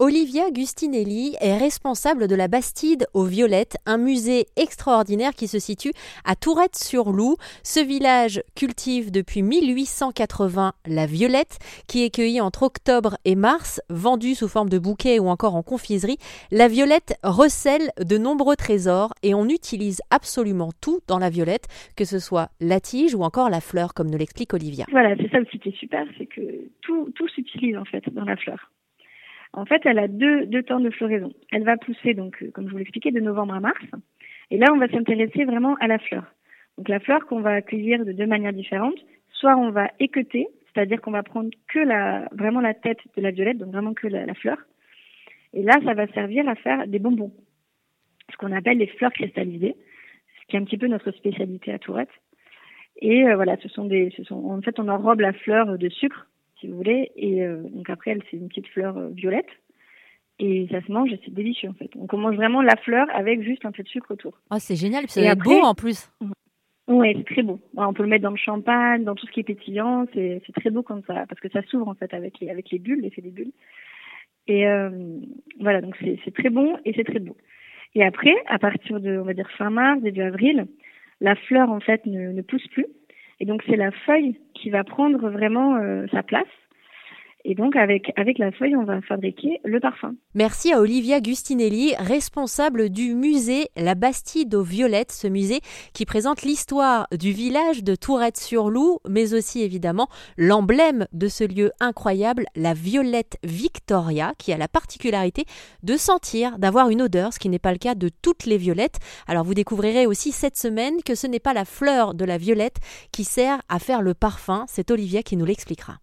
Olivia Gustinelli est responsable de la Bastide aux Violettes, un musée extraordinaire qui se situe à Tourette-sur-Loup. Ce village cultive depuis 1880 la violette, qui est cueillie entre octobre et mars, vendue sous forme de bouquet ou encore en confiserie. La violette recèle de nombreux trésors et on utilise absolument tout dans la violette, que ce soit la tige ou encore la fleur, comme nous l'explique Olivia. Voilà, c'est ça aussi qui est super, c'est que tout s'utilise en fait dans la fleur. En fait, elle a deux, temps de floraison. Elle va pousser, donc, euh, comme je vous l'expliquais, de novembre à mars. Et là, on va s'intéresser vraiment à la fleur. Donc, la fleur qu'on va accueillir de deux manières différentes. Soit on va équeuter, c'est-à-dire qu'on va prendre que la, vraiment la tête de la violette, donc vraiment que la, fleur. Et là, ça va servir à faire des bonbons. Ce qu'on appelle les fleurs cristallisées, ce qui est un petit peu notre spécialité à Tourette. Et euh, voilà, ce sont des, ce sont, en fait, on enrobe la fleur de sucre si vous voulez. Et euh, donc après, elle, c'est une petite fleur euh, violette. Et ça se mange et c'est délicieux en fait. Donc on mange vraiment la fleur avec juste un peu de sucre autour. Ah, c'est génial, puis ça être beau en plus. Oui, c'est très beau. on peut le mettre dans le champagne, dans tout ce qui est pétillant. C'est très beau comme ça, parce que ça s'ouvre en fait avec les, avec les bulles, l'effet des bulles. Et euh, voilà, donc c'est très bon et c'est très beau. Et après, à partir de, on va dire fin mars, début avril, la fleur en fait ne, ne pousse plus. Et donc c'est la feuille qui va prendre vraiment euh, sa place. Et donc, avec, avec la feuille, on va fabriquer le parfum. Merci à Olivia Gustinelli, responsable du musée La Bastide aux Violettes, ce musée qui présente l'histoire du village de Tourette-sur-Loup, mais aussi évidemment l'emblème de ce lieu incroyable, la violette Victoria, qui a la particularité de sentir, d'avoir une odeur, ce qui n'est pas le cas de toutes les violettes. Alors, vous découvrirez aussi cette semaine que ce n'est pas la fleur de la violette qui sert à faire le parfum. C'est Olivia qui nous l'expliquera.